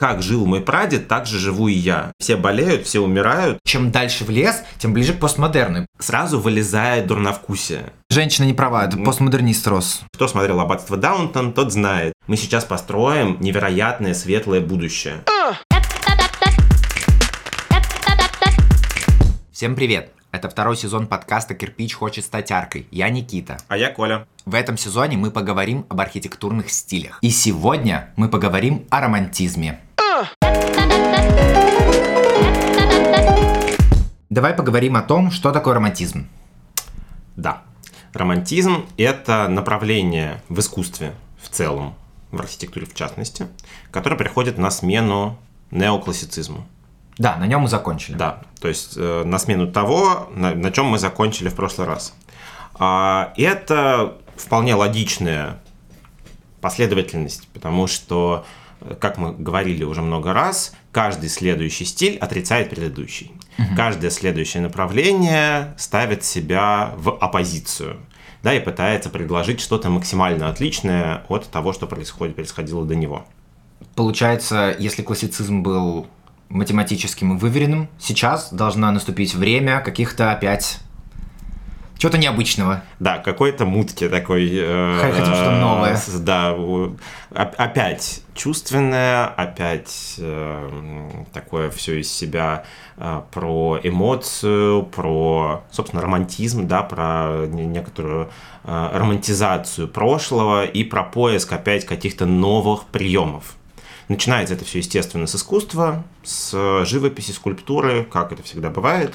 Как жил мой прадед, так же живу и я. Все болеют, все умирают. Чем дальше в лес, тем ближе к постмодерну. Сразу вылезает дурновкусие. Женщина не права, это постмодернист рос. Кто смотрел «Аббатство Даунтон», тот знает. Мы сейчас построим невероятное светлое будущее. Всем привет! Это второй сезон подкаста «Кирпич хочет стать аркой». Я Никита. А я Коля. В этом сезоне мы поговорим об архитектурных стилях. И сегодня мы поговорим о романтизме. Давай поговорим о том, что такое романтизм. Да. Романтизм – это направление в искусстве в целом, в архитектуре в частности, которое приходит на смену неоклассицизму. Да, на нем мы закончили. Да, то есть э, на смену того, на, на чем мы закончили в прошлый раз. А, это вполне логичная последовательность, потому что как мы говорили уже много раз, каждый следующий стиль отрицает предыдущий. Угу. Каждое следующее направление ставит себя в оппозицию. Да, и пытается предложить что-то максимально отличное от того, что происходит, происходило до него. Получается, если классицизм был математическим и выверенным, сейчас должна наступить время каких-то опять чего-то необычного. Да, какой-то мутки такой. Э, Хотим что-то новое. Да, опять чувственное, опять э, такое все из себя э, про эмоцию, про, собственно, романтизм, да, про некоторую э, романтизацию прошлого и про поиск опять каких-то новых приемов. Начинается это все, естественно, с искусства, с живописи, скульптуры, как это всегда бывает.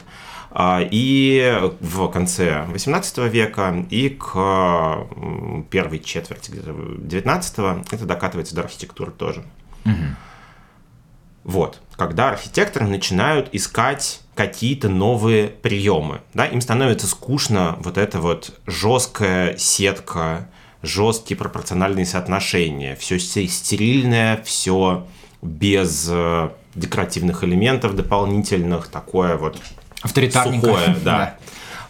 И в конце 18 века и к первой четверти 19 это докатывается до архитектуры тоже. Угу. Вот, когда архитекторы начинают искать какие-то новые приемы, да, им становится скучно вот эта вот жесткая сетка, жесткие пропорциональные соотношения, все стерильное, все без э, декоративных элементов дополнительных, такое вот Авторитарненько. Сухое, да.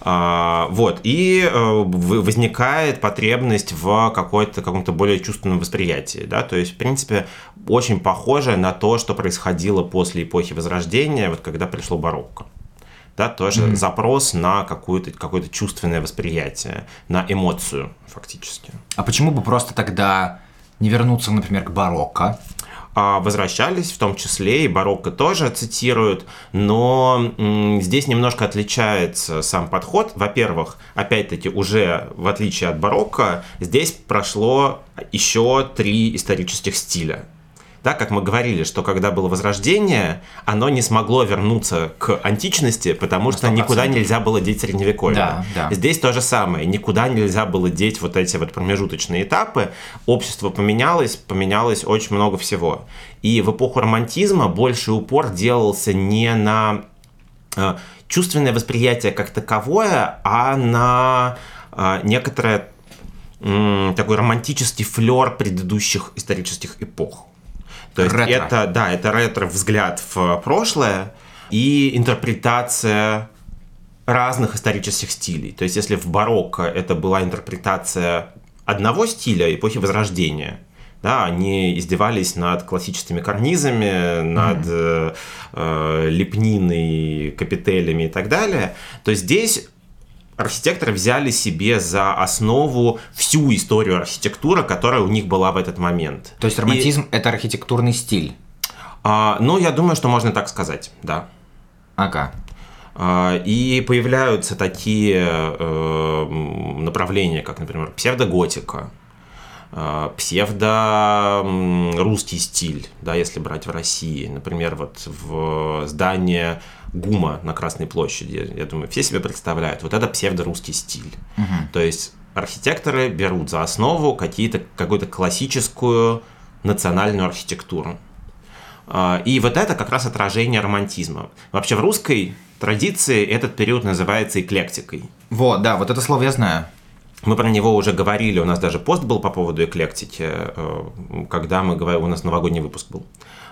А, вот, и э, возникает потребность в какой-то, каком-то более чувственном восприятии, да, то есть, в принципе, очень похоже на то, что происходило после эпохи Возрождения, вот когда пришло барокко. Да, тоже mm-hmm. запрос на какое-то какое чувственное восприятие, на эмоцию, фактически. А почему бы просто тогда не вернуться, например, к барокко? А, возвращались, в том числе и барокко тоже цитируют, но здесь немножко отличается сам подход. Во-первых, опять-таки, уже в отличие от барокко, здесь прошло еще три исторических стиля да, как мы говорили, что когда было Возрождение, оно не смогло вернуться к античности, потому что 100%. никуда нельзя было деть средневековье. Да, да. Здесь то же самое, никуда нельзя было деть вот эти вот промежуточные этапы. Общество поменялось, поменялось очень много всего. И в эпоху романтизма больше упор делался не на э, чувственное восприятие как таковое, а на э, некоторое такой романтический флер предыдущих исторических эпох. То есть ретро. это, да, это ретро-взгляд в прошлое и интерпретация разных исторических стилей. То есть если в барокко это была интерпретация одного стиля эпохи Возрождения, да, они издевались над классическими карнизами, над mm-hmm. э, лепниной, капителями и так далее, то здесь архитекторы взяли себе за основу всю историю архитектуры, которая у них была в этот момент. То есть романтизм и, это архитектурный стиль? А, ну, я думаю, что можно так сказать, да. Ага. А, и появляются такие э, направления, как, например, псевдоготика, э, псевдо-русский стиль, да, если брать в России. Например, вот в здание ГУМа на Красной площади, я думаю, все себе представляют, вот это псевдорусский стиль. Угу. То есть архитекторы берут за основу какие-то, какую-то классическую национальную архитектуру. А, и вот это как раз отражение романтизма. Вообще в русской традиции этот период называется эклектикой. Вот, да, вот это слово я знаю. Мы про него уже говорили, у нас даже пост был по поводу эклектики, э, когда мы говорили, у нас новогодний выпуск был.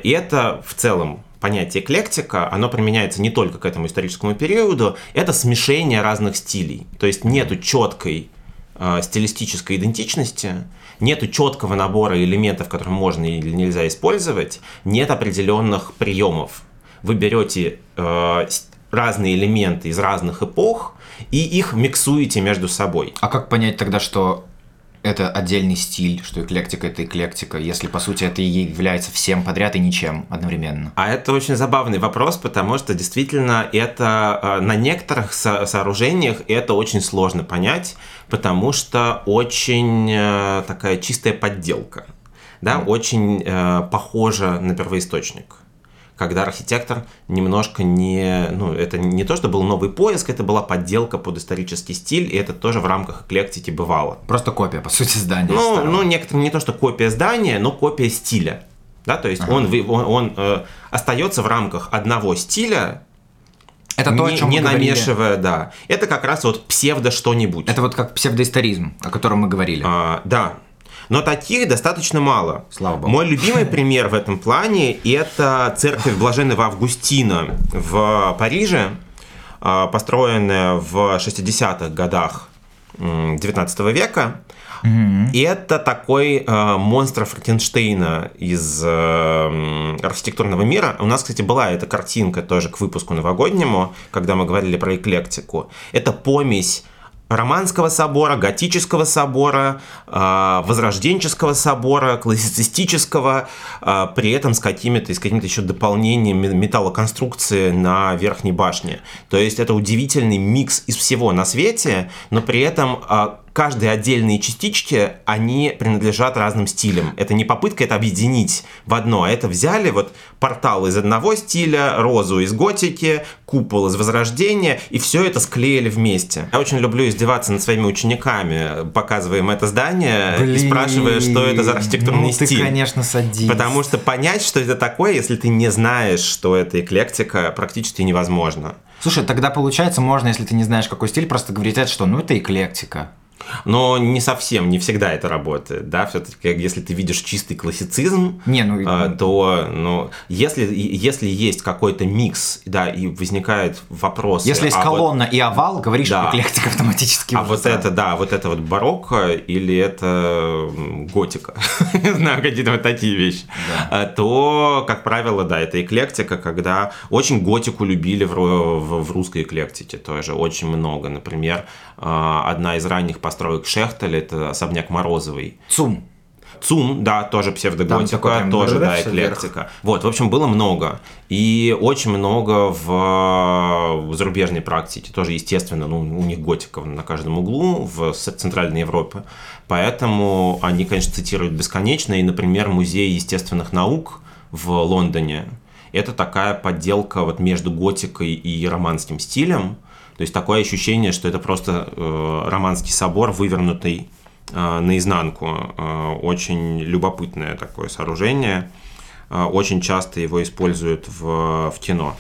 И это в целом понятие эклектика, оно применяется не только к этому историческому периоду, это смешение разных стилей. То есть нету четкой э, стилистической идентичности, нету четкого набора элементов, которые можно или нельзя использовать, нет определенных приемов. Вы берете э, разные элементы из разных эпох и их миксуете между собой. А как понять тогда, что это отдельный стиль, что эклектика это эклектика, если по сути это и является всем подряд и ничем одновременно? А это очень забавный вопрос, потому что действительно это э, на некоторых со сооружениях это очень сложно понять, потому что очень э, такая чистая подделка, да, mm. очень э, похожа на первоисточник когда архитектор немножко не... Ну, это не то, что был новый поиск, это была подделка под исторический стиль, и это тоже в рамках эклектики бывало. Просто копия, по сути, здания. Ну, старого. ну некоторым не то, что копия здания, но копия стиля. Да, то есть ага. он, он, он э, остается в рамках одного стиля, это то, не, о чем не мы намешивая, да. Это как раз вот псевдо что-нибудь. Это вот как псевдоисторизм, о котором мы говорили. А, да, но таких достаточно мало. Слава богу. Мой любимый пример в этом плане – это церковь Блаженного Августина в Париже, а, построенная в 60-х годах 19 века. Mm-hmm. И это такой э, монстр Франкенштейна из э, архитектурного мира. У нас, кстати, была эта картинка тоже к выпуску новогоднему, когда мы говорили про эклектику. Это помесь Романского собора, готического собора, а, возрожденческого собора, классицистического, а, при этом с какими-то, с какими-то еще дополнениями металлоконструкции на верхней башне. То есть это удивительный микс из всего на свете, но при этом а, каждые отдельные частички, они принадлежат разным стилям. Это не попытка это объединить в одно, а это взяли вот портал из одного стиля, розу из готики, купол из возрождения, и все это склеили вместе. Я очень люблю издеваться над своими учениками, показывая им это здание Блин, и спрашивая, что это за архитектурный ну, стиль. Ты, конечно, садись. Потому что понять, что это такое, если ты не знаешь, что это эклектика, практически невозможно. Слушай, тогда получается, можно, если ты не знаешь, какой стиль, просто говорить, что ну это эклектика. Но не совсем, не всегда это работает, да, все-таки, если ты видишь чистый классицизм, не, ну, э, то, ну, если, если есть какой-то микс, да, и возникает вопрос... Если есть а колонна вот, и овал, говоришь, да, эклектика автоматически. А вот это, да, вот это вот барокко или это готика, не знаю, какие-то вот такие вещи, да. Э, то, как правило, да, это эклектика, когда очень готику любили в, в, в русской эклектике тоже, очень много, например, э, одна из ранних построек Шехтеля, это особняк Морозовый. ЦУМ. ЦУМ, да, тоже псевдоготика, тоже, да, эклектика. Вверх. Вот, в общем, было много. И очень много в, в зарубежной практике. Тоже, естественно, ну, у них готика на каждом углу в Центральной Европе. Поэтому они, конечно, цитируют бесконечно. И, например, Музей естественных наук в Лондоне это такая подделка вот между готикой и романским стилем. То есть такое ощущение, что это просто э, романский собор, вывернутый э, наизнанку. Э, очень любопытное такое сооружение. Э, очень часто его используют в, в кино.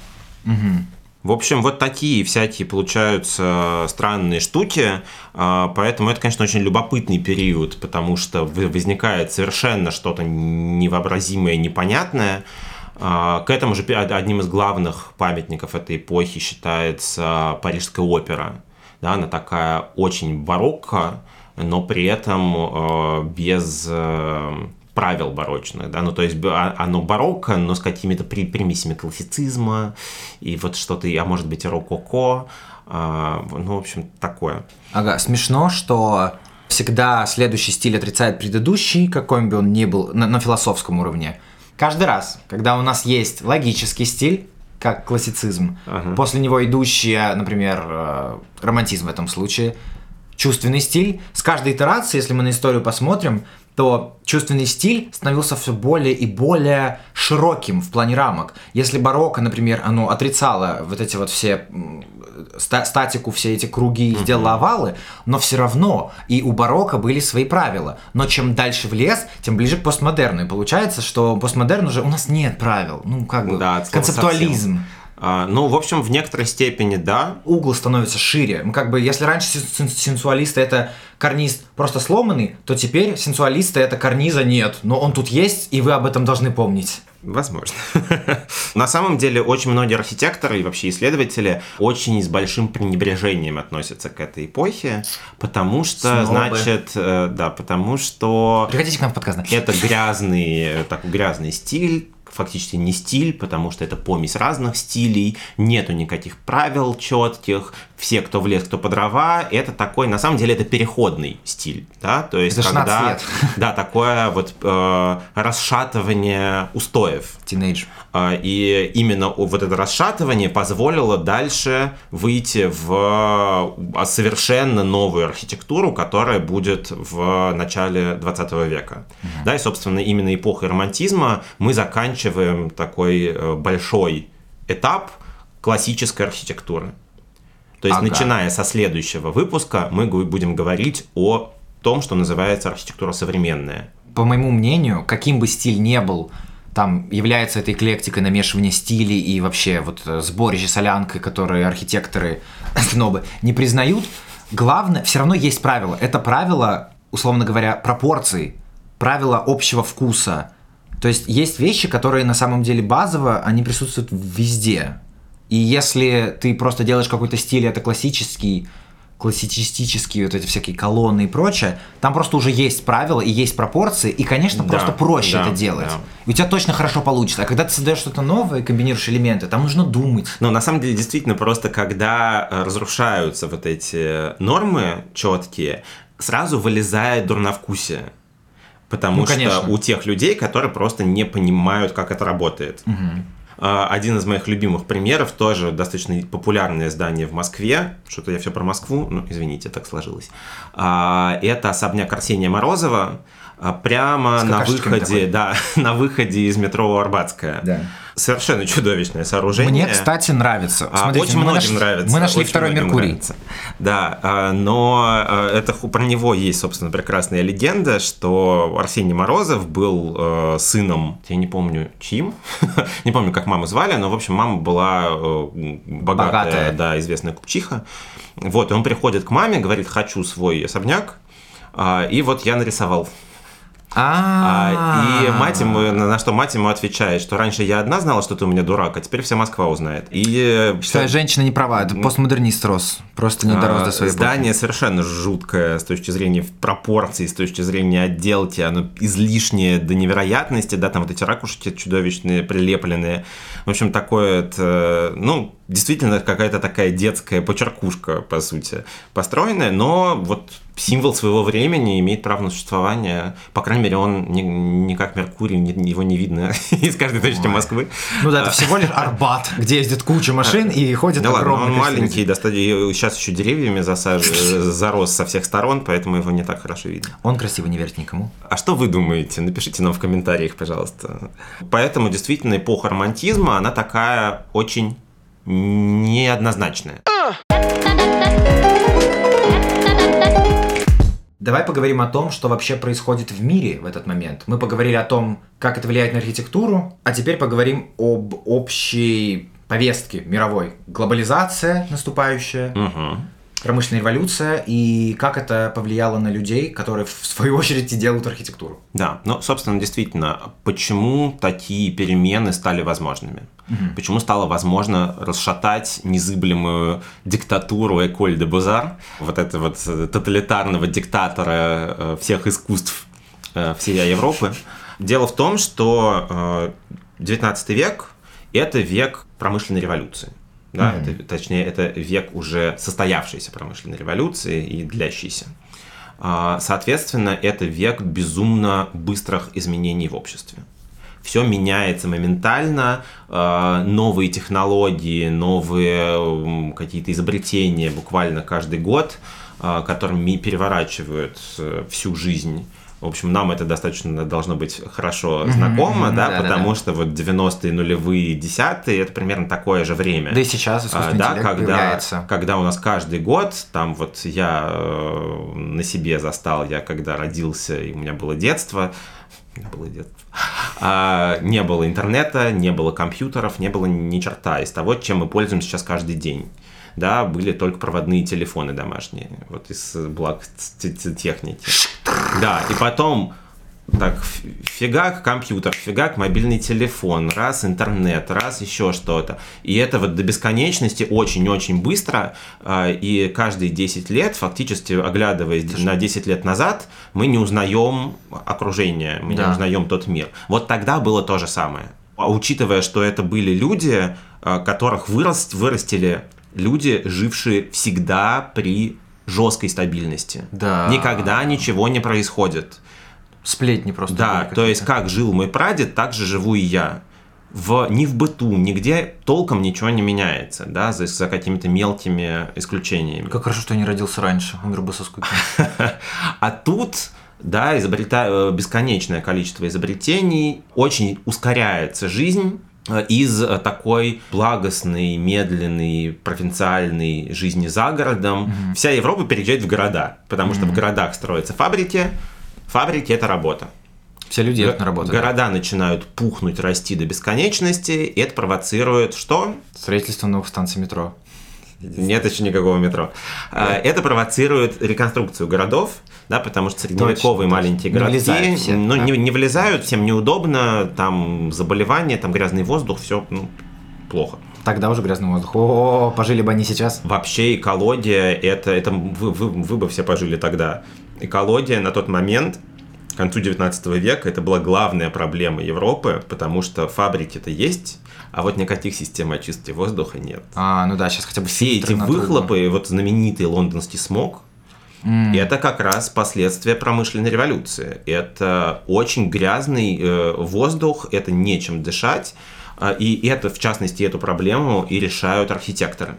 Угу. В общем, вот такие всякие получаются странные штуки, э, поэтому это, конечно, очень любопытный период, потому что возникает совершенно что-то невообразимое, непонятное, к этому же одним из главных памятников этой эпохи считается Парижская опера. Да, она такая очень барокко, но при этом э, без э, правил барочных, да, ну то есть а, оно барокко, но с какими-то примесями классицизма и вот что-то, а может быть и рококо, а, ну в общем такое. Ага, смешно, что всегда следующий стиль отрицает предыдущий, какой бы он ни был на, на философском уровне. Каждый раз, когда у нас есть логический стиль, как классицизм, ага. после него идущий, например, э, романтизм в этом случае, чувственный стиль, с каждой итерацией, если мы на историю посмотрим, то чувственный стиль становился все более и более широким в плане рамок. Если барокко, например, оно отрицало вот эти вот все статику, все эти круги, mm-hmm. сделала овалы, но все равно и у барокко были свои правила. Но чем дальше в лес, тем ближе к постмодерну. И получается, что постмодерн уже у нас нет правил. Ну, как бы, да, концептуализм. Совсем. А, ну, в общем, в некоторой степени, да. Угол становится шире. Ну, Как бы, если раньше сен- сенсуалисты это карниз просто сломанный, то теперь сенсуалисты это карниза нет. Но он тут есть, и вы об этом должны помнить. Возможно. На самом деле, очень многие архитекторы и вообще исследователи очень с большим пренебрежением относятся к этой эпохе, потому что, Снобы. значит, э, да, потому что Приходите к нам в подкаст. это грязный, э, такой грязный стиль, фактически не стиль, потому что это помесь разных стилей, нету никаких правил четких, все, кто в лес, кто по дрова, это такой, на самом деле, это переходный стиль, да, то есть Это 16 когда, лет. да, такое вот э, расшатывание устоев, Тинейдж. а, И именно вот это расшатывание позволило дальше выйти в а, совершенно новую архитектуру, которая будет в начале 20 века. Да, и, собственно, именно эпохой романтизма мы заканчиваем такой э, большой этап классической архитектуры. То есть, Ага. начиная со следующего выпуска, мы будем говорить о том, что называется архитектура современная. По моему мнению, каким бы стиль не был, там является этой эклектикой намешивания стилей и вообще вот э, сборище солянкой, которые архитекторы снобы не признают, главное, все равно есть правило. Это правило, условно говоря, пропорций, правило общего вкуса. То есть есть вещи, которые на самом деле базово, они присутствуют везде. И если ты просто делаешь какой-то стиль, это классический, классицистические вот эти всякие колонны и прочее, там просто уже есть правила и есть пропорции, и, конечно, Да, просто проще да, это делать. да. И у тебя точно хорошо получится. А когда ты создаешь что-то новое и комбинируешь элементы, там нужно думать. Но на самом деле, действительно, просто когда э, разрушаются вот эти нормы четкие, сразу вылезает дурновкусие. Потому Ну, что конечно. у тех людей, которые просто не понимают, как это работает. А, Один из моих любимых примеров, тоже достаточно популярное здание в Москве, что-то я все про Москву, ну, извините, так сложилось. А, Это особняк Арсения Морозова, а, прямо С на выходе, да, на выходе из метро Арбатская. Да. Совершенно чудовищное сооружение. Мне, кстати, нравится. А, Смотрите, очень многим нашли, нравится. Мы нашли очень второй Меркурий. нравится. Да, а, но а, это про него есть, собственно, прекрасная легенда, что Арсений Морозов был э, сыном, я не помню чьим, не помню, как маму звали, но, в общем, мама была э, богатая, Богатая. да, известная купчиха. Вот, и он приходит к маме, говорит, хочу свой особняк, а, и вот я нарисовал. А, и мать ему, на что мать ему отвечает, что раньше я одна знала, что ты у меня дурак, а теперь вся Москва узнает. И Считаю, женщина не права, это постмодернист рос. Просто не дорос а, до своей эпохи. Здание совершенно жуткое с точки зрения пропорций, с точки зрения отделки, оно излишнее до невероятности, да, там вот эти ракушки чудовищные, прилепленные. В общем, такое, это, ну, действительно какая-то такая детская почеркушка, по сути, построенная, но вот символ своего времени имеет право на существование. По крайней мере, он не, не как Меркурий, не- его не видно из каждой точки Москвы. Ну да, это всего лишь Арбат, где ездит куча машин и ходит Да ладно, огромный он представитель. маленький, достаточно, сейчас еще деревьями засаж... зарос со всех сторон, поэтому его не так хорошо видно. Он красиво не верит никому. А что вы думаете? Напишите нам в комментариях, пожалуйста. Поэтому действительно эпоха романтизма, она такая очень неоднозначная. Давай поговорим о том, что вообще происходит в мире в этот момент. Мы поговорили о том, как это влияет на архитектуру, а теперь поговорим об общей повестке мировой. Глобализация наступающая, Мгм. Промышленная революция и как это повлияло на людей, которые в свою очередь и делают архитектуру. Да, ну, собственно, действительно, почему такие перемены стали возможными? Почему стало возможно расшатать незыблемую диктатуру Эколь де Бузар, вот этого вот э, тоталитарного диктатора э, всех искусств э, всей Европы? Дело в том, что э, 19 век – это век промышленной революции. Да, это, точнее, это век уже состоявшейся промышленной революции и длящейся. А, Соответственно, это век безумно быстрых изменений в обществе. Все меняется моментально, а, новые технологии, новые какие-то изобретения буквально каждый год, а, которыми переворачивают э, всю жизнь. В общем, нам это достаточно должно быть хорошо знакомо, мгм, да, да-да-да. потому что вот 90-е, нулевые, десятые это примерно такое же время. Да и сейчас искусственный А, да, интеллект когда, появляется. когда у нас каждый год, там вот я э, на себе застал, я когда родился, и у меня было детство, было детство. А, не было интернета, не было компьютеров, не было ни черта из того, чем мы пользуемся сейчас каждый день. Да, были только проводные телефоны домашние, вот из благ техники. Да, и потом так, фигак компьютер, фигак мобильный телефон, раз интернет, раз еще что-то. И это вот до бесконечности очень-очень быстро, а, и каждые 10 лет, фактически оглядываясь Слушай. на 10 лет назад, мы не узнаем окружение, мы да. не узнаем тот мир. Вот тогда было то же самое. А учитывая, что это были люди, а, которых вырос, вырастили люди, жившие всегда при жесткой стабильности. Да. Никогда ничего не происходит. Сплетни просто. Да, то есть как жил мой прадед, так же живу и я. В, ни в быту, нигде толком ничего не меняется, да, за, за какими-то мелкими исключениями. Как хорошо, что я не родился раньше, умер бы со скуки. А тут да, изобрета... Э, бесконечное количество изобретений, очень ускоряется жизнь, из э, такой благостной, медленной, провинциальной жизни за городом mm-hmm. вся Европа переезжает в города, потому mm-hmm. что в городах строятся фабрики, Фабрики – это работа. Все люди едут на работу. Города да? начинают пухнуть, расти до бесконечности, и это провоцирует что? Строительство новых станций метро. Нет еще никакого метро. Да. Это провоцирует реконструкцию городов, да, потому что средневековые точно, маленькие точно. городки все, ну, да. не, не влезают, всем неудобно, там заболевания, там грязный воздух, все ну, плохо. Тогда уже грязный воздух. О, пожили бы они сейчас. Вообще экология, это, это вы, вы, вы бы все пожили тогда экология на тот момент, к концу 19 века, это была главная проблема Европы, потому что фабрики-то есть, а вот никаких систем очистки воздуха нет. А, ну да, сейчас хотя бы все эти выхлопы, вот знаменитый лондонский смог, Mm. Это как раз последствия промышленной революции. Это очень грязный э, воздух, это нечем дышать. Э, и это, в частности, эту проблему и решают архитекторы.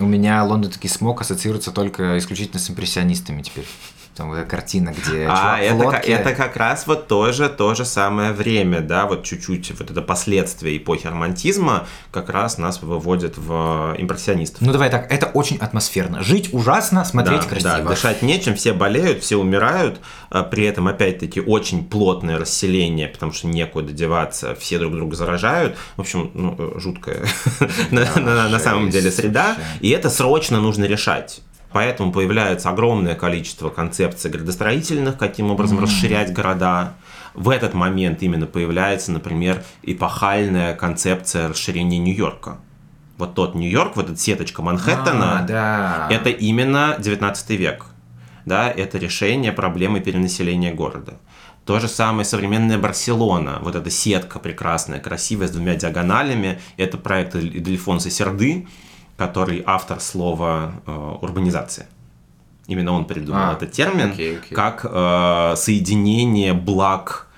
У меня лондонский смог ассоциируется только исключительно с импрессионистами теперь там вот эта картина, где а, это, лодке... это как раз вот тоже то же самое время, да, вот чуть-чуть вот это последствия эпохи романтизма как раз нас выводит в импрессионистов. Ну давай так, это очень атмосферно. Жить ужасно, смотреть да, красиво. Да, дышать нечем, все болеют, все умирают, а при этом опять-таки очень плотное расселение, потому что некуда деваться, все друг друга заражают. В общем, ну, жуткая на самом деле среда, и это срочно нужно решать. Поэтому появляется огромное количество концепций градостроительных, каким образом mm-hmm. расширять города. В этот момент именно появляется, например, эпохальная концепция расширения Нью-Йорка. Вот тот Нью-Йорк, вот эта сеточка Манхэттена, а, да. это именно 19 век. Да, это решение проблемы перенаселения города. То же самое современная Барселона, вот эта сетка прекрасная, красивая, с двумя диагоналями, это проект Ильдельфонса Серды, который автор слова э, урбанизация. Именно он придумал а, этот термин okay, okay. как э, соединение благ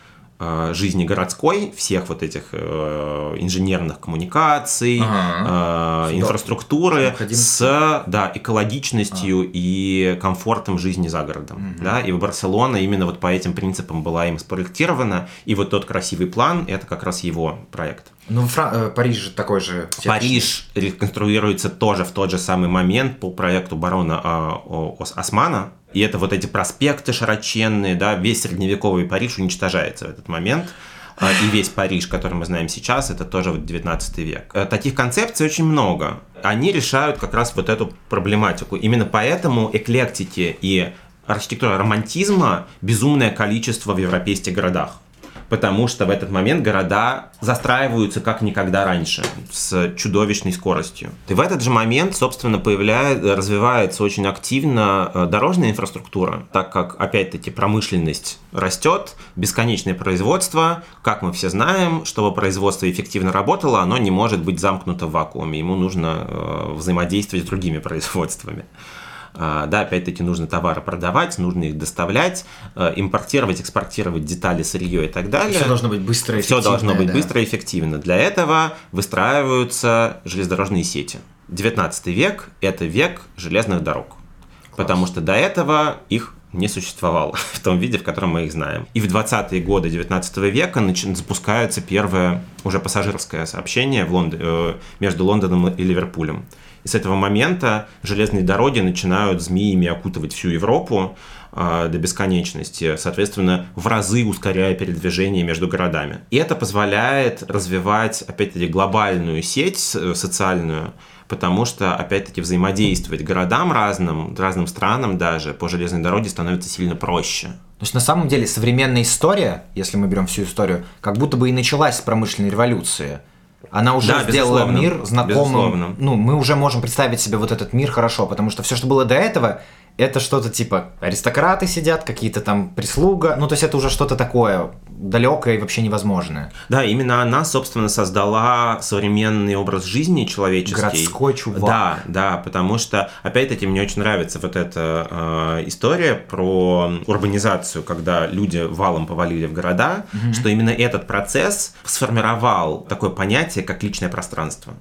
жизни городской, всех вот этих э, инженерных коммуникаций, ага. э, инфраструктуры с да, экологичностью а. и комфортом жизни за городом. Угу. Да? И Барселона именно вот по этим принципам была им спроектирована, и вот тот красивый план – это как раз его проект. Ну, Фра... Э, Париж же такой же. Париж реконструируется тоже в тот же самый момент по проекту барона э, Османа. И это вот эти проспекты широченные, да, весь средневековый Париж уничтожается в этот момент. А, и весь Париж, который мы знаем сейчас, это тоже вот 19 век. Э, таких концепций очень много. Они решают как раз вот эту проблематику. Именно поэтому эклектики и архитектура романтизма безумное количество в европейских городах потому что в этот момент города застраиваются как никогда раньше, с чудовищной скоростью. И в этот же момент, собственно, появляется, развивается очень активно э, дорожная инфраструктура, так как, опять-таки, промышленность растет, бесконечное производство, как мы все знаем, чтобы производство эффективно работало, оно не может быть замкнуто в вакууме, ему нужно э, взаимодействовать с другими производствами. А, да, опять-таки нужно товары продавать, нужно их доставлять, э, импортировать, экспортировать детали, сырье и так далее. Все должно быть быстро и Все должно быть да. быстро и эффективно. Для этого выстраиваются железнодорожные сети. 19 век – это век железных дорог. Класс. Потому что до этого их не существовало в том виде, в котором мы их знаем. И в 20-е годы 19 века нач... запускается первое уже пассажирское сообщение в Лонд... Э, между Лондоном и Ливерпулем. И с этого момента железные дороги начинают змеями окутывать всю Европу. э, до бесконечности, соответственно, в разы ускоряя передвижение между городами. И это позволяет развивать, опять-таки, глобальную сеть социальную, потому что, опять-таки, взаимодействовать городам разным, разным странам даже по железной дороге становится сильно проще. То есть на самом деле современная история, если мы берем всю историю, как будто бы и началась с промышленной революции. Она уже да, сделала мир знакомым. Безусловно. Ну, мы уже можем представить себе вот этот мир хорошо, потому что все, что было до этого, это что-то типа аристократы сидят, какие-то там прислуга, ну то есть это уже что-то такое далекое и вообще невозможное. Да, именно она, собственно, создала современный образ жизни человеческий. Городской чувак. Да, да, потому что, опять-таки, мне очень нравится вот эта э, история про урбанизацию, когда люди валом повалили в города, угу. что именно этот процесс сформировал такое понятие, как личное пространство.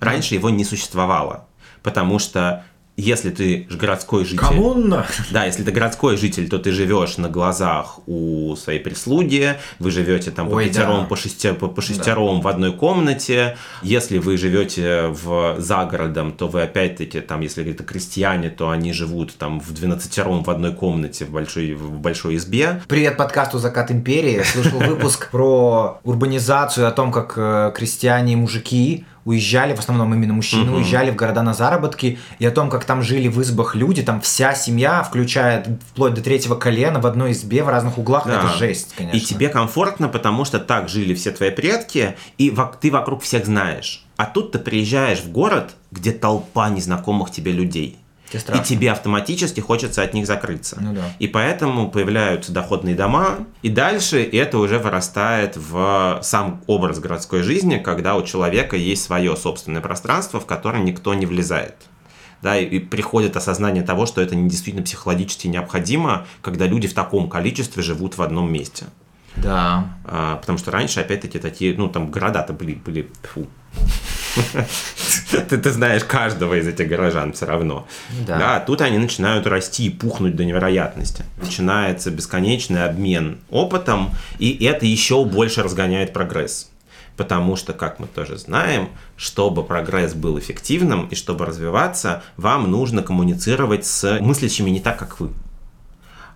Раньше его не существовало, потому что если ты городской житель... Коммуна! Да, если ты городской житель, то ты живешь на глазах у своей прислуги, вы живете там по Ой, пятером, да. по, шестер, по, по шестером да. в одной комнате. Если вы живете в, за городом, то вы опять-таки там, если это крестьяне, то они живут там в двенадцатером в одной комнате в большой, в большой избе. Привет подкасту «Закат империи». Я слушал выпуск про урбанизацию, о том, как э, крестьяне и мужики уезжали, в основном именно мужчины, угу. уезжали в города на заработки, и о том, как там жили в избах люди, там вся семья, включая вплоть до третьего колена, в одной избе, в разных углах, да. это жесть, конечно. И тебе комфортно, потому что так жили все твои предки, и ты вокруг всех знаешь. А тут ты приезжаешь в город, где толпа незнакомых тебе людей и тебе автоматически хочется от них закрыться. Ну, да. И поэтому появляются доходные дома, и дальше это уже вырастает в сам образ городской жизни, когда у человека есть свое собственное пространство, в которое никто не влезает. Да, и, и приходит осознание того, что это не действительно психологически необходимо, когда люди в таком количестве живут в одном месте. Да. А, потому что раньше, опять-таки, такие, ну, там города-то были, были фу, ты, ты знаешь каждого из этих горожан все равно. Да. да. Тут они начинают расти и пухнуть до невероятности. Начинается бесконечный обмен опытом, и это еще больше разгоняет прогресс. Потому что, как мы тоже знаем, чтобы прогресс был эффективным и чтобы развиваться, вам нужно коммуницировать с мыслящими не так, как вы.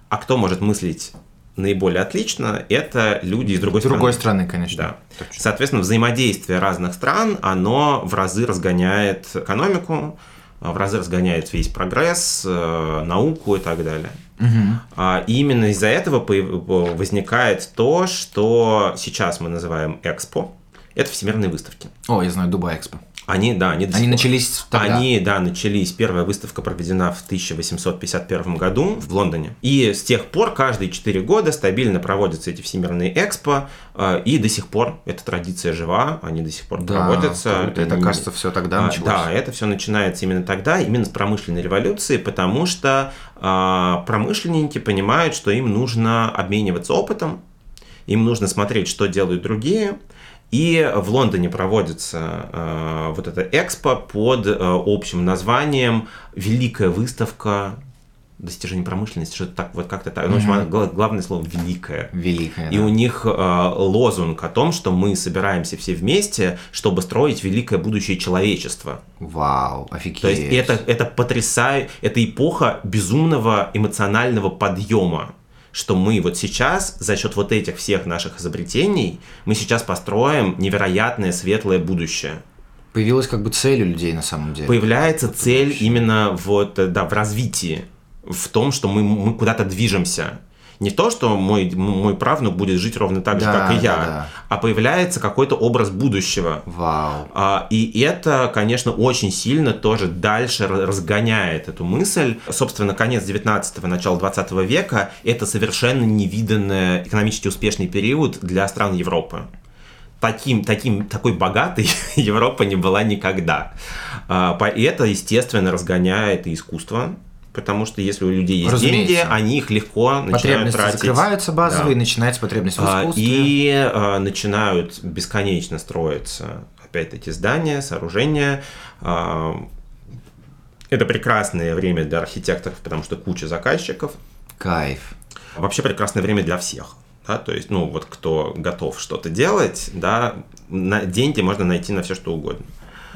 А кто может мыслить наиболее отлично, это люди из другой, другой страны. страны, конечно. Да. Точно. Соответственно, взаимодействие разных стран, оно в разы разгоняет экономику, в разы разгоняет весь прогресс, э, науку и так далее. Угу. И именно из-за этого возникает то, что сейчас мы называем Экспо. Это всемирные выставки. О, я знаю, Дубай Экспо. Они, да, они, они начались тогда. Они, да, начались. Первая выставка проведена в 1851 году в Лондоне. И с тех пор каждые 4 года стабильно проводятся эти всемирные экспо. Э, и до сих пор эта традиция жива, они до сих пор да, проводятся. Круто. Это, кажется, все тогда а, началось. Да, это все начинается именно тогда, именно с промышленной революции, потому что а, промышленники понимают, что им нужно обмениваться опытом, им нужно смотреть, что делают другие, и в Лондоне проводится э, вот эта экспо под э, общим названием «Великая выставка достижений промышленности, что-то так, вот как-то так. Ну, в общем, главное слово великое. Великое. И да. у них э, лозунг о том, что мы собираемся все вместе, чтобы строить великое будущее человечества. Вау, офигеть. То есть это, это потрясает, это эпоха безумного эмоционального подъема что мы вот сейчас за счет вот этих всех наших изобретений мы сейчас построим невероятное светлое будущее. Появилась как бы цель у людей на самом деле. Появляется цель именно вот, да, в развитии, в том, что мы, мы куда-то движемся не то, что мой, мой правнук будет жить ровно так же, да, как и я, да. а появляется какой-то образ будущего. Вау. А, и это, конечно, очень сильно тоже дальше разгоняет эту мысль. Собственно, конец 19-го, начало 20 века – это совершенно невиданный экономически успешный период для стран Европы таким, таким, такой богатой Европа не была никогда. А, и это, естественно, разгоняет и искусство, потому что если у людей есть Разумеется. деньги, они их легко начинают тратить. закрываются базовые, да. начинается потребность в а, искусстве. И а, начинают бесконечно строиться, опять-таки, здания, сооружения. А, это прекрасное время для архитекторов, потому что куча заказчиков. Кайф. Вообще прекрасное время для всех. Да, то есть, ну, вот кто готов что-то делать, да, на деньги можно найти на все, что угодно.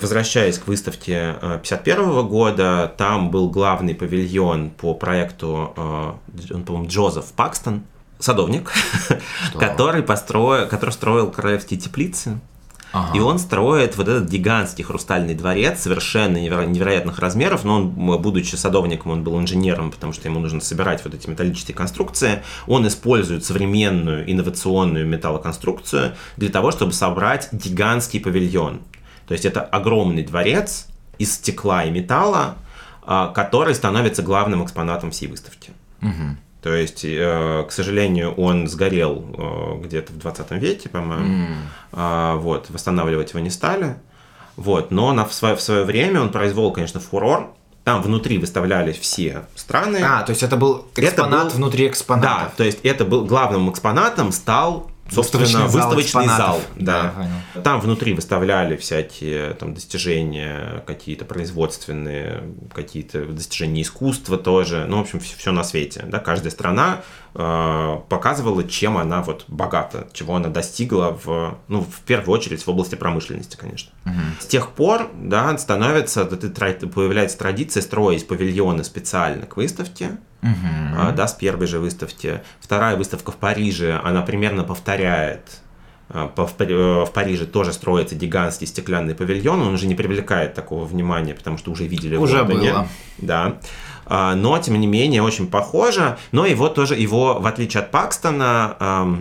Возвращаясь к выставке 51 года, там был главный павильон по проекту, он, по-моему, Джозеф Пакстон, садовник, который, построил, который строил королевские теплицы. Ага. И он строит вот этот гигантский хрустальный дворец, совершенно неверо- невероятных размеров, но он, будучи садовником, он был инженером, потому что ему нужно собирать вот эти металлические конструкции. Он использует современную инновационную металлоконструкцию для того, чтобы собрать гигантский павильон. То есть это огромный дворец из стекла и металла, а, который становится главным экспонатом всей выставки. Угу. То есть, э, к сожалению, он сгорел э, где-то в 20 веке, по-моему. Mm. Вот, восстанавливать его не стали. Вот, но на, в, свое, в свое время он произвел, конечно, фурор. Там внутри выставлялись все страны. А, то есть это был экспонат это был, внутри экспоната. Да, то есть это был главным экспонатом стал собственно, выставочный, зал. зал да. да там внутри выставляли всякие там, достижения, какие-то производственные, какие-то достижения искусства тоже. Ну, в общем, все, все на свете. Да? Каждая страна э, показывала, чем она вот богата, чего она достигла в, ну, в первую очередь в области промышленности, конечно. Угу. С тех пор, да, становится, появляется традиция строить павильоны специально к выставке, угу. да, с первой же выставки. Вторая выставка в Париже, она примерно повторяет а, э, в Париже тоже строится гигантский стеклянный павильон, он уже не привлекает такого внимания, потому что уже видели уже в Лондоне. Было. Да. А, но, тем не менее, очень похоже. Но его тоже, его, в отличие от Пакстона,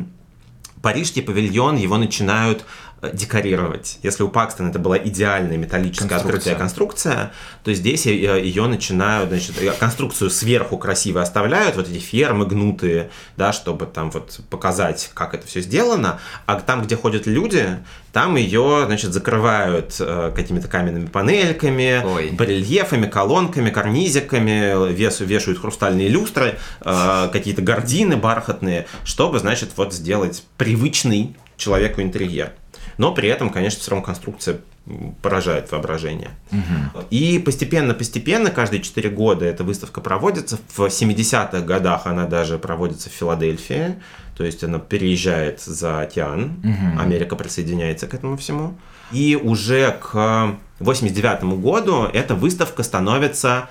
парижский павильон, его начинают декорировать. Если у Пакстона это была идеальная металлическая конструкция. открытая конструкция, то здесь ее начинают, значит, конструкцию сверху красиво оставляют, вот эти фермы гнутые, да, чтобы там вот показать, как это все сделано, а там, где ходят люди, там ее, значит, закрывают э, какими-то каменными панельками, Ой. барельефами, колонками, карнизиками, вес, вешают хрустальные люстры, э, какие-то гардины бархатные, чтобы, значит, вот сделать привычный человеку интерьер но при этом, конечно, все равно конструкция поражает воображение. Угу. И постепенно-постепенно, каждые 4 года эта выставка проводится. В 70-х годах она даже проводится в Филадельфии, то есть она переезжает за океан, угу. Америка присоединяется к этому всему. И уже к 89 году эта выставка становится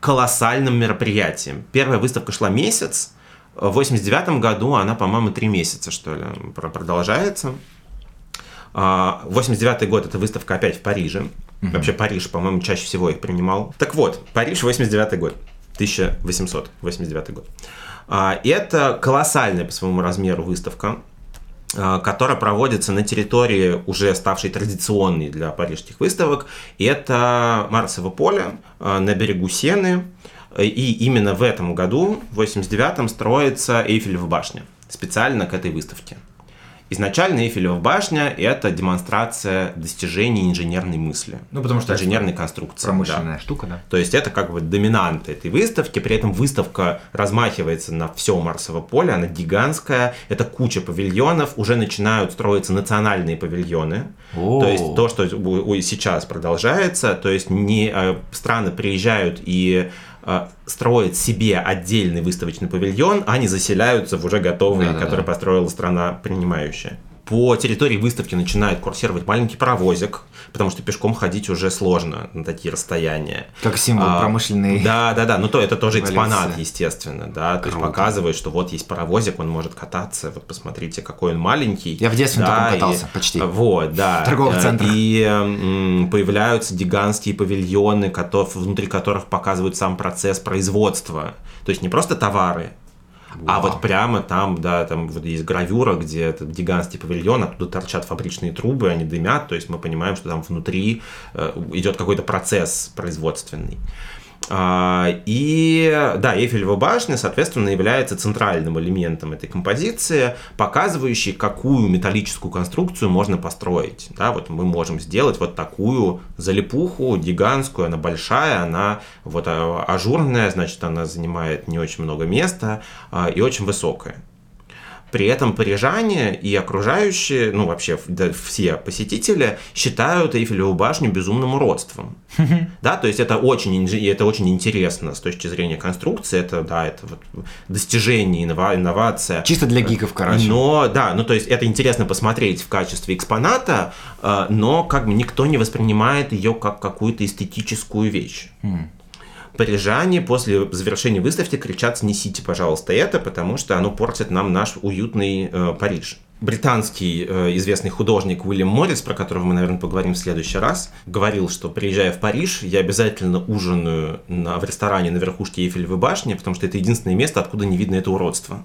колоссальным мероприятием. Первая выставка шла месяц, в 89 году она, по-моему, три месяца, что ли, продолжается. 89 а, год это выставка опять в Париже. Угу. Вообще Париж, по-моему, чаще всего их принимал. Так вот, Париж 89 год. 1889 год. А, это колоссальная по своему размеру выставка, а, которая проводится на территории, уже ставшей традиционной для парижских выставок. Это Марсово поле на берегу Сены. И именно в этом году, в 89-м, строится Эйфелева башня специально к этой выставке. Изначально Эйфелева башня – это демонстрация достижений инженерной мысли. Ну, потому что инженерной конструкции. Промышленная да. штука, да. То есть это как бы доминант этой выставки, при этом выставка размахивается на все Марсово поле, она гигантская, это куча павильонов, уже начинают строиться национальные павильоны. О-о-о. То есть то, что сейчас продолжается, то есть не э, страны приезжают и строят себе отдельный выставочный павильон, а не заселяются в уже готовый, да, который да. построила страна принимающая по территории выставки начинает курсировать маленький паровозик, потому что пешком ходить уже сложно на такие расстояния. Как символ а, промышленный. Да, да, да. Ну то это тоже экспонат, естественно, да. Круто. То есть показывает, что вот есть паровозик, он может кататься. Вот посмотрите, какой он маленький. Я в детстве да, таком катался, и, почти. Вот, да. В торговых э, центрах. И м, появляются гигантские павильоны, котов, внутри которых показывают сам процесс производства. То есть не просто товары, а вот прямо там, да, там вот есть гравюра, где этот гигантский павильон, оттуда торчат фабричные трубы, они дымят, то есть мы понимаем, что там внутри э, идет какой-то процесс производственный. А, и да, Эйфелева башня, соответственно, является центральным элементом этой композиции, показывающей, какую металлическую конструкцию можно построить. Да, вот мы можем сделать вот такую залипуху гигантскую, она большая, она вот а, ажурная, значит, она занимает не очень много места а, и очень высокая. При этом парижане и окружающие, ну вообще да, все посетители считают Эйфелеву башню безумным уродством. Да, то есть это очень, это очень интересно с точки зрения конструкции, это, да, это вот достижение, инновация. Чисто для гиков, короче. Но, да, ну то есть это интересно посмотреть в качестве экспоната, э, но как бы никто не воспринимает ее как какую-то эстетическую вещь. Парижане после завершения выставки кричат «снесите, пожалуйста, это», потому что оно портит нам наш уютный э, Париж британский э, известный художник Уильям Моррис, про которого мы, наверное, поговорим в следующий раз, говорил, что приезжая в Париж, я обязательно ужинаю на, в ресторане на верхушке Эйфелевой башни, потому что это единственное место, откуда не видно это уродство.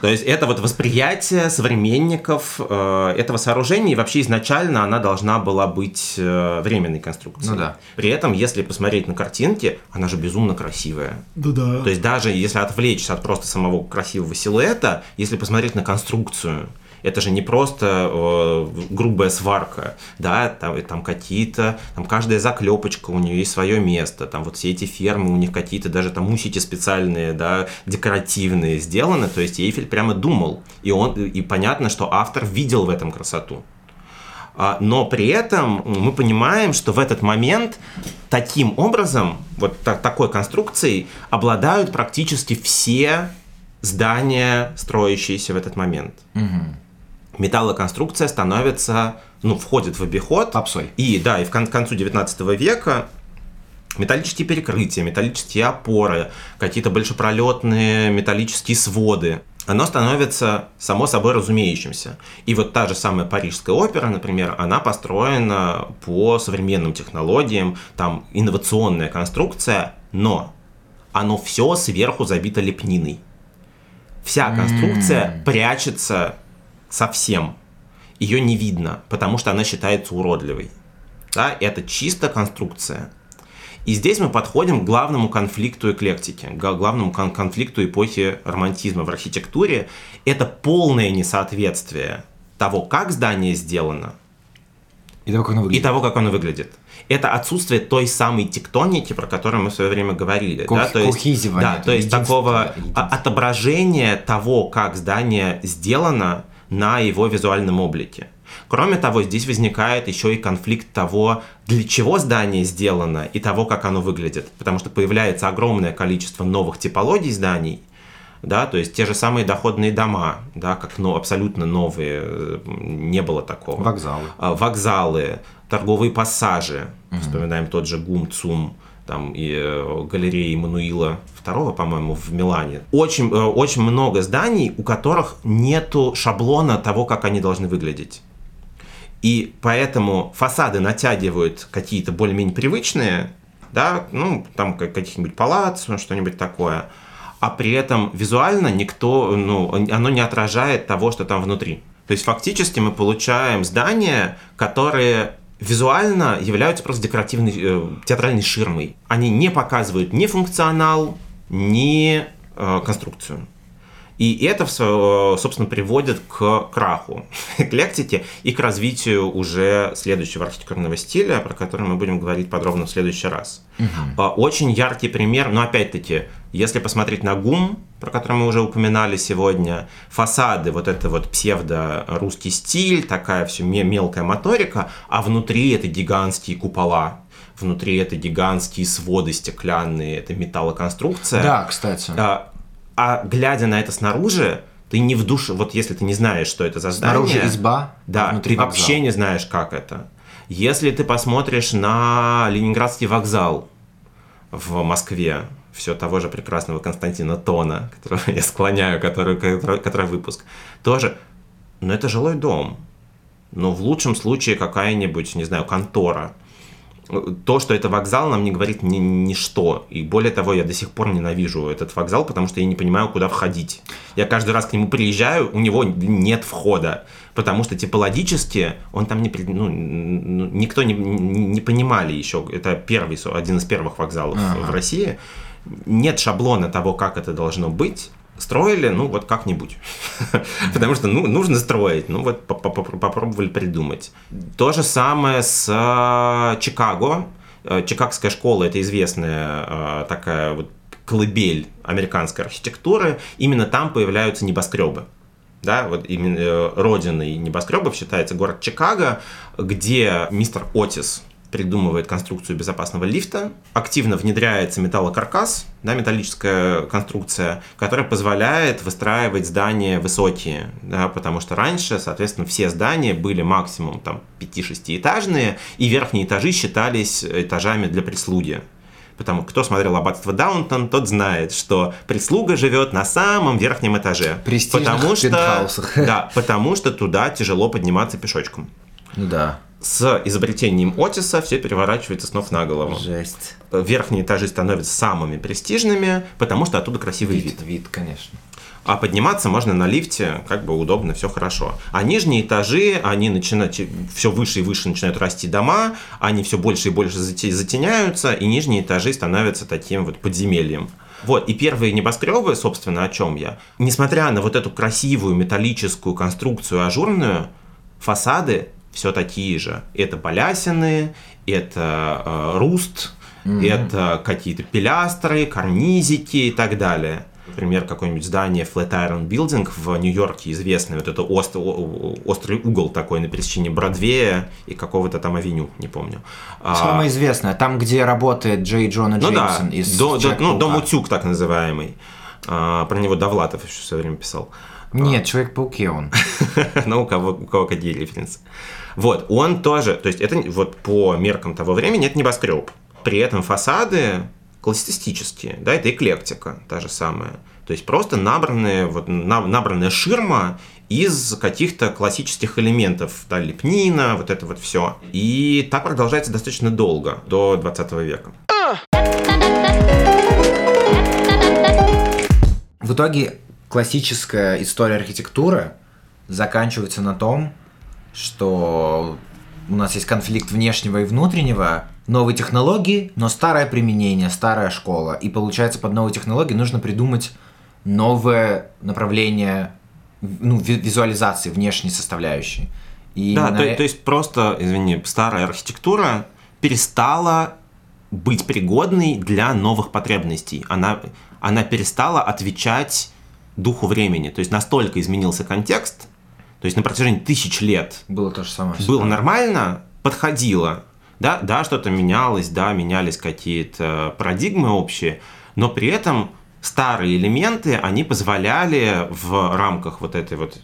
То есть это вот восприятие современников э, этого сооружения, и вообще изначально она должна была быть э, временной конструкцией. Ну да. При этом, если посмотреть на картинки, она же безумно красивая. Да-да. То есть даже если отвлечься от просто самого красивого силуэта, если посмотреть на конструкцию, это же не просто э, грубая сварка, да, там, там какие-то, там каждая заклепочка у нее есть свое место, там вот все эти фермы у них какие-то даже там усики специальные, да, декоративные сделаны, то есть Эйфель прямо думал, и он, и понятно, что автор видел в этом красоту. А, но при этом мы понимаем, что в этот момент таким образом, вот так, такой конструкцией, обладают практически все здания, строящиеся в этот момент. Угу металлоконструкция становится, ну, входит в обиход. Попсой. И, да, и в кон- концу 19 века металлические перекрытия, металлические опоры, какие-то большепролетные металлические своды, оно становится само собой разумеющимся. И вот та же самая Парижская опера, например, она построена по современным технологиям, там инновационная конструкция, но оно все сверху забито лепниной. Вся конструкция mm. прячется совсем. Ее не видно, потому что она считается уродливой. Да, это чисто конструкция. И здесь мы подходим к главному конфликту эклектики, к главному кон- конфликту эпохи романтизма в архитектуре. Это полное несоответствие того, как здание сделано, и того, как оно выглядит. И того, как оно выглядит. Это отсутствие той самой тектоники, про которую мы в свое время говорили. Ко- да? то есть, да, то есть такого отображения того, как здание сделано, на его визуальном облике. Кроме того, здесь возникает еще и конфликт того, для чего здание сделано и того, как оно выглядит. Потому что появляется огромное количество новых типологий зданий, да, то есть те же самые доходные дома, да, как ну, абсолютно новые, не было такого. Вокзалы. А, вокзалы, торговые пассажи, угу. вспоминаем тот же ГУМ, ЦУМ, там и э, галереи Мануила II, по-моему, в Милане. Очень, э, очень много зданий, у которых нету шаблона того, как они должны выглядеть. И поэтому фасады натягивают какие-то более-менее привычные, да, ну, там каких-нибудь палац, что-нибудь такое, а при этом визуально никто, ну, оно не отражает того, что там внутри. То есть фактически мы получаем здания, которые визуально являются просто декоративной э, театральной ширмой. Они не показывают ни функционал, ни э, конструкцию. И это, собственно, приводит к краху эклектики и к развитию уже следующего архитектурного стиля, про который мы будем говорить подробно в следующий раз. Угу. Очень яркий пример, но опять-таки, если посмотреть на ГУМ, про который мы уже упоминали сегодня, фасады, вот это вот псевдо-русский стиль, такая все мелкая моторика, а внутри это гигантские купола, внутри это гигантские своды стеклянные, это металлоконструкция. Да, кстати. А, а глядя на это снаружи, ты не в душе, вот если ты не знаешь, что это за здание. Снаружи изба, да, а ты вообще не знаешь, как это. Если ты посмотришь на Ленинградский вокзал в Москве, все того же прекрасного Константина Тона, которого я склоняю, который, который, который выпуск, тоже, ну это жилой дом. Но в лучшем случае какая-нибудь, не знаю, контора то, что это вокзал, нам не говорит ни, ничто. И более того, я до сих пор ненавижу этот вокзал, потому что я не понимаю, куда входить. Я каждый раз к нему приезжаю, у него нет входа, потому что типологически он там не... Ну, никто не, не понимали еще. Это первый, один из первых вокзалов ага. в России. Нет шаблона того, как это должно быть строили, ну вот как-нибудь. Потому что ну, нужно строить, ну вот попробовали придумать. То же самое с э, Чикаго. Э, Чикагская школа это известная э, такая вот колыбель американской архитектуры. Именно там появляются небоскребы. да, вот именно родиной небоскребов считается город Чикаго, где мистер Отис придумывает конструкцию безопасного лифта, активно внедряется металлокаркас, да, металлическая конструкция, которая позволяет выстраивать здания высокие, да, потому что раньше, соответственно, все здания были максимум там 5-6 этажные, и верхние этажи считались этажами для прислуги. Потому кто смотрел аббатство Даунтон, тот знает, что прислуга живет на самом верхнем этаже. потому что, да, потому что туда тяжело подниматься пешочком. Да с изобретением Отиса все переворачивается с ног на голову. Жесть. Верхние этажи становятся самыми престижными, потому что оттуда красивый вид. Вид, вид конечно. А подниматься можно на лифте, как бы удобно, все хорошо. А нижние этажи, они начинают, все выше и выше начинают расти дома, они все больше и больше затеняются, и нижние этажи становятся таким вот подземельем. Вот, и первые небоскребы, собственно, о чем я. Несмотря на вот эту красивую металлическую конструкцию ажурную, фасады все такие же. Это балясины, это э, руст, mm-hmm. это какие-то пилястры, карнизики и так далее. Например, какое-нибудь здание Flatiron Building в Нью-Йорке известное, вот это острый, острый угол такой на пересечении Бродвея и какого-то там авеню, не помню. А, Самое известное, там, где работает Джей Джона ну Джеймсон да, из до, до, ну, Дом Утюг так называемый. А, про него Довлатов еще все время писал. Нет, Человек-пауке он. ну, у кого, у кого какие референсы. Вот, он тоже, то есть это вот по меркам того времени это небоскреб. При этом фасады классицистические, да, это эклектика та же самая. То есть просто набранная, вот, набранная ширма из каких-то классических элементов, да, лепнина, вот это вот все. И так продолжается достаточно долго, до 20 века. В итоге классическая история архитектуры заканчивается на том, что у нас есть конфликт внешнего и внутреннего, новые технологии, но старое применение, старая школа. И получается, под новые технологии нужно придумать новое направление ну, визуализации внешней составляющей. И да, на... то, то есть просто, извини, старая архитектура перестала быть пригодной для новых потребностей. Она, она перестала отвечать духу времени. То есть настолько изменился контекст, то есть на протяжении тысяч лет было то же самое. Было нормально, подходило. Да, да, что-то менялось, да, менялись какие-то парадигмы общие, но при этом старые элементы, они позволяли в рамках вот этой вот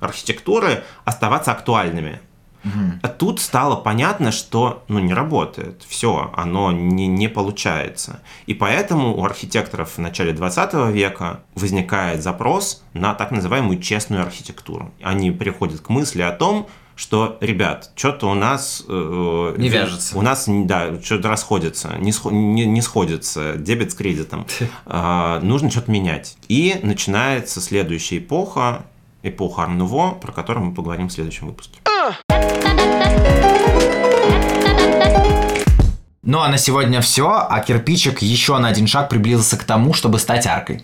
архитектуры оставаться актуальными. Угу. А тут стало понятно, что ну, не работает. Все, оно не, не получается. И поэтому у архитекторов в начале 20 века возникает запрос на так называемую честную архитектуру. Они приходят к мысли о том, что, ребят, что-то у нас... Э, не вяжется. У нас, да, что-то расходится, не, не, не сходится, дебет с кредитом. Э, нужно что-то менять. И начинается следующая эпоха, эпоха Арнуво, про которую мы поговорим в следующем выпуске. Ну а на сегодня все, а кирпичик еще на один шаг приблизился к тому, чтобы стать аркой.